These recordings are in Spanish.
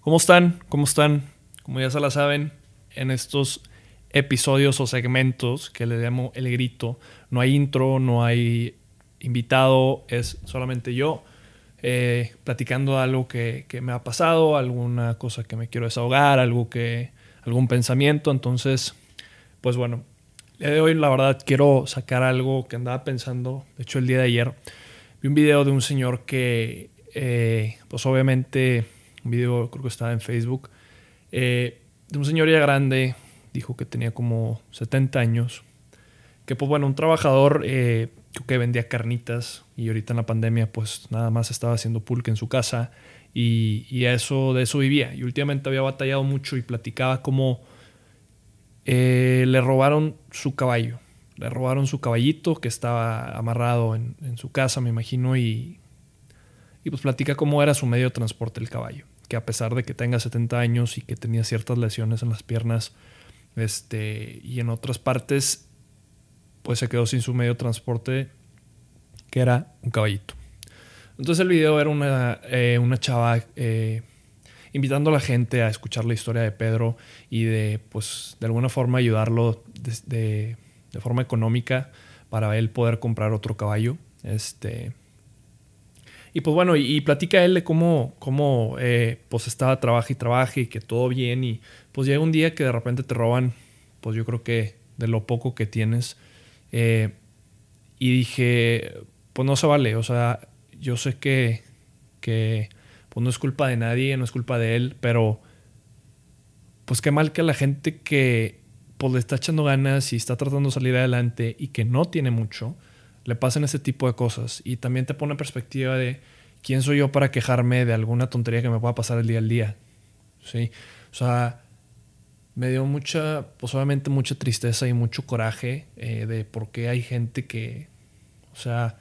¿Cómo están? ¿Cómo están? Como ya se la saben, en estos episodios o segmentos que le llamo el grito, no hay intro, no hay invitado, es solamente yo eh, platicando algo que, me ha pasado, alguna cosa que me quiero desahogar, algo que, algún pensamiento. Entonces, pues bueno, el día de hoy la verdad quiero sacar algo que andaba pensando. De hecho, el día de ayer vi un video de un señor que, eh, pues obviamente, un video creo que estaba en Facebook, eh, de un señor ya grande, dijo que tenía como 70 años, que pues bueno, un trabajador eh, que vendía carnitas y ahorita en la pandemia pues nada más estaba haciendo pulque en su casa y, eso, de eso vivía. Y últimamente había batallado mucho y platicaba cómo eh, le robaron su caballo. Le robaron su caballito que estaba amarrado en, su casa, me imagino, y, y pues platica cómo era su medio de transporte el caballo. Que a pesar de que tenga 70 años y que tenía ciertas lesiones en las piernas este, y en otras partes, pues se quedó sin su medio de transporte, que era un caballito. Entonces el video era una, eh, una chava eh, invitando a la gente a escuchar la historia de Pedro y de, pues, de alguna forma ayudarlo de, de, forma económica para él poder comprar otro caballo. Este, y pues bueno, y, platica él de cómo, cómo eh, pues estaba trabaja y trabaja y que todo bien y pues llega un día que de repente te roban, pues yo creo que de lo poco que tienes. Eh, y dije, pues no se vale, o sea, yo sé que, que pues no es culpa de nadie, no es culpa de él, pero pues qué mal que la gente que pues le está echando ganas y está tratando de salir adelante y que no tiene mucho, le pasen ese tipo de cosas. Y también te pone en perspectiva de quién soy yo para quejarme de alguna tontería que me pueda pasar el día al día. ¿Sí? O sea, me dio mucha, pues obviamente mucha tristeza y mucho coraje eh, de por qué hay gente que, o sea,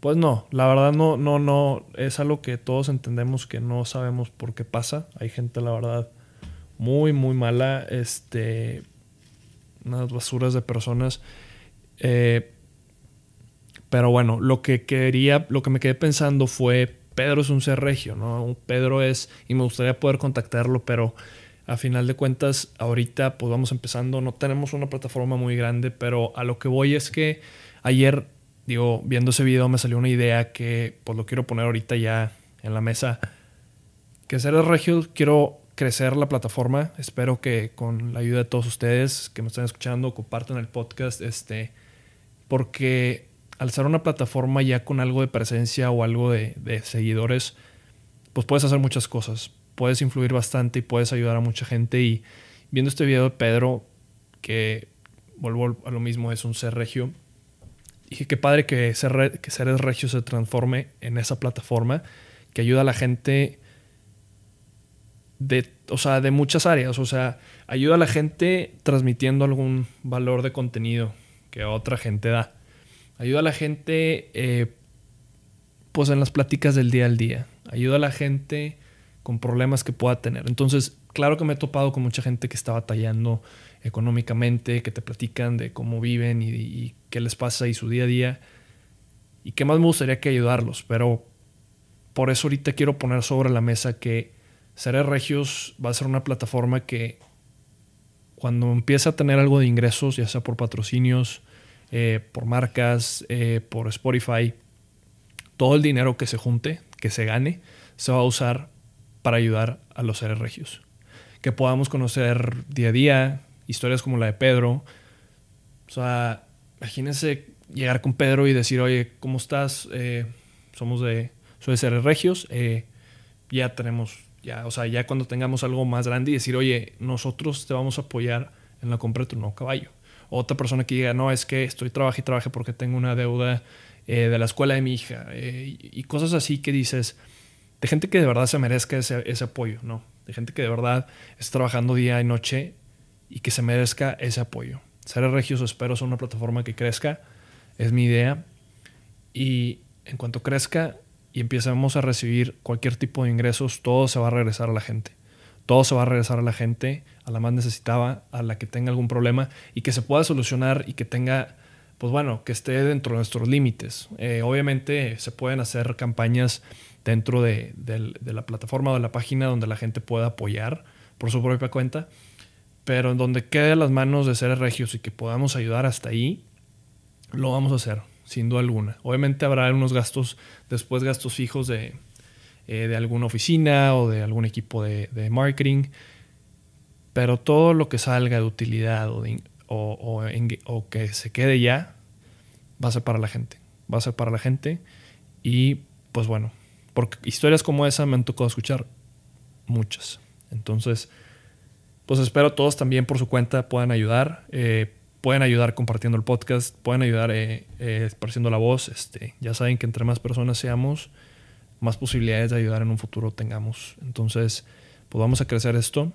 pues no, la verdad no, no, no, es algo que todos entendemos que no sabemos por qué pasa. Hay gente, la verdad, muy, muy mala, este, unas basuras de personas. Eh, pero bueno, lo que quería, lo que me quedé pensando fue, Pedro es un ser regio, ¿no? Pedro es, y me gustaría poder contactarlo, pero a final de cuentas, ahorita pues vamos empezando, no tenemos una plataforma muy grande, pero a lo que voy es que ayer, digo, viendo ese video me salió una idea que pues lo quiero poner ahorita ya en la mesa, que Seres Regios quiero crecer la plataforma, espero que con la ayuda de todos ustedes que me están escuchando, compartan el podcast, este, porque al ser una plataforma ya con algo de presencia o algo de, seguidores, pues puedes hacer muchas cosas. Puedes influir bastante y puedes ayudar a mucha gente. Y viendo este video de Pedro, que vuelvo a lo mismo, es un ser regio, dije qué padre que, ser, que Seres Regio se transforme en esa plataforma que ayuda a la gente de, o sea, de muchas áreas. O sea, ayuda a la gente transmitiendo algún valor de contenido que otra gente da. Ayuda a la gente eh, pues en las pláticas del día al día. Ayuda a la gente con problemas que pueda tener. Entonces, claro que me he topado con mucha gente que está batallando económicamente, que te platican de cómo viven y, qué les pasa y su día a día. Y qué más me gustaría que ayudarlos. Pero por eso ahorita quiero poner sobre la mesa que Seré Regios va a ser una plataforma que cuando empiece a tener algo de ingresos, ya sea por patrocinios, eh, por marcas, eh, por Spotify, todo el dinero que se junte, que se gane, se va a usar para ayudar a los seres regios. Que podamos conocer día a día historias como la de Pedro. O sea, imagínense llegar con Pedro y decir, oye, ¿cómo estás? Eh, somos de, soy de seres regios. ya tenemos, ya, o sea, ya cuando tengamos algo más grande y decir, oye, nosotros te vamos a apoyar en la compra de tu nuevo caballo otra persona que diga, no, es que estoy trabajando y trabajando porque tengo una deuda eh, de la escuela de mi hija eh, y, cosas así que dices, de gente que de verdad se merezca ese, ese, apoyo, ¿no? De gente que de verdad está trabajando día y noche y que se merezca ese apoyo. Ser Regios espero es una plataforma que crezca, es mi idea. Y en cuanto crezca y empecemos a recibir cualquier tipo de ingresos, todo se va a regresar a la gente todo se va a regresar a la gente, a la más necesitada, a la que tenga algún problema y que se pueda solucionar y que tenga, pues bueno, que esté dentro de nuestros límites. Eh, obviamente se pueden hacer campañas dentro de, la plataforma o de la página donde la gente pueda apoyar por su propia cuenta, pero en donde quede a las manos de seres regios y que podamos ayudar hasta ahí, lo vamos a hacer, sin duda alguna. Obviamente habrá unos gastos, después gastos fijos de, eh, de alguna oficina o de algún equipo de, marketing, pero todo lo que salga de utilidad o, que se quede ya va a ser para la gente. Va a ser para la gente y pues bueno, porque historias como esa me han tocado escuchar muchas. Entonces, pues espero todos también por su cuenta puedan ayudar. Eh, pueden ayudar compartiendo el podcast, pueden ayudar eh, eh, esparciendo la voz. Este, ya saben que entre más personas seamos, más posibilidades de ayudar en un futuro tengamos. Entonces, pues vamos a crecer esto.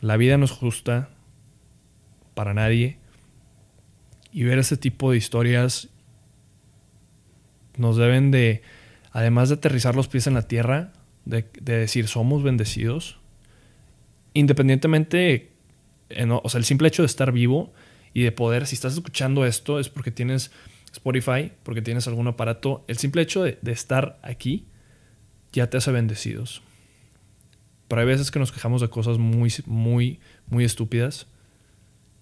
La vida no es justa para nadie. Y ver ese tipo de historias nos deben de, además de aterrizar los pies en la tierra, de, decir somos bendecidos, independientemente, o sea, el simple hecho de estar vivo y de poder, si estás escuchando esto, es porque tienes Spotify, porque tienes algún aparato, el simple hecho de, estar aquí ya te hace bendecidos. Pero hay veces que nos quejamos de cosas muy, muy, muy estúpidas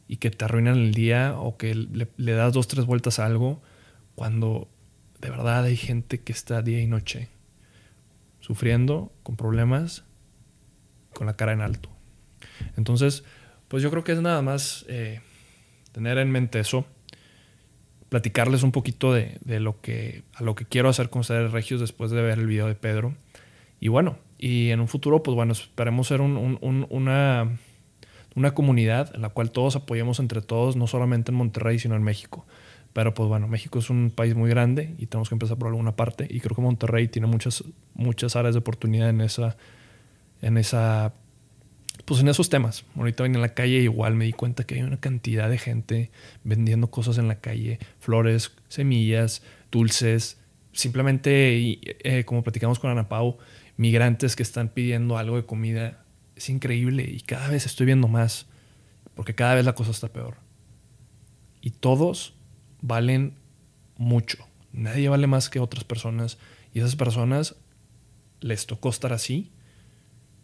y que te arruinan el día o que le, das dos, tres vueltas a algo cuando de verdad hay gente que está día y noche sufriendo con problemas con la cara en alto. Entonces, pues yo creo que es nada más eh, tener en mente eso platicarles un poquito de, lo que, a lo que quiero hacer con ustedes regios después de ver el video de Pedro. Y bueno, y en un futuro, pues bueno, esperemos ser una, una comunidad en la cual todos apoyemos entre todos, no solamente en Monterrey, sino en México. Pero pues bueno, México es un país muy grande y tenemos que empezar por alguna parte. Y creo que Monterrey tiene muchas, muchas áreas de oportunidad en esa, en esa pues en esos temas. Ahorita venía en la calle igual me di cuenta que hay una cantidad de gente vendiendo cosas en la calle, flores, semillas, dulces, simplemente, eh, como platicamos con Ana Pau, migrantes que están pidiendo algo de comida. Es increíble y cada vez estoy viendo más, porque cada vez la cosa está peor. Y todos valen mucho. Nadie vale más que otras personas y esas personas les tocó estar así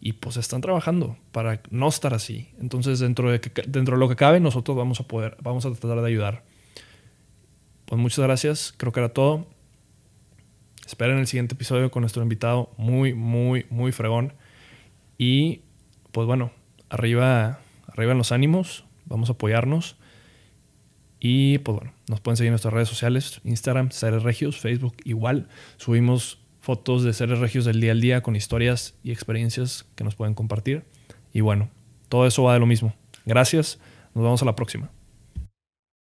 y pues están trabajando para no estar así. Entonces, dentro de, dentro de lo que cabe, nosotros vamos a poder, vamos a tratar de ayudar. Pues muchas gracias, creo que era todo. Esperen el siguiente episodio con nuestro invitado muy, muy, muy fregón. Y pues bueno, arriba, arriba en los ánimos, vamos a apoyarnos. Y pues bueno, nos pueden seguir en nuestras redes sociales, Instagram, Seres Regios, Facebook, igual. Subimos fotos de seres regios del día al día con historias y experiencias que nos pueden compartir. Y bueno, todo eso va de lo mismo. Gracias, nos vemos a la próxima.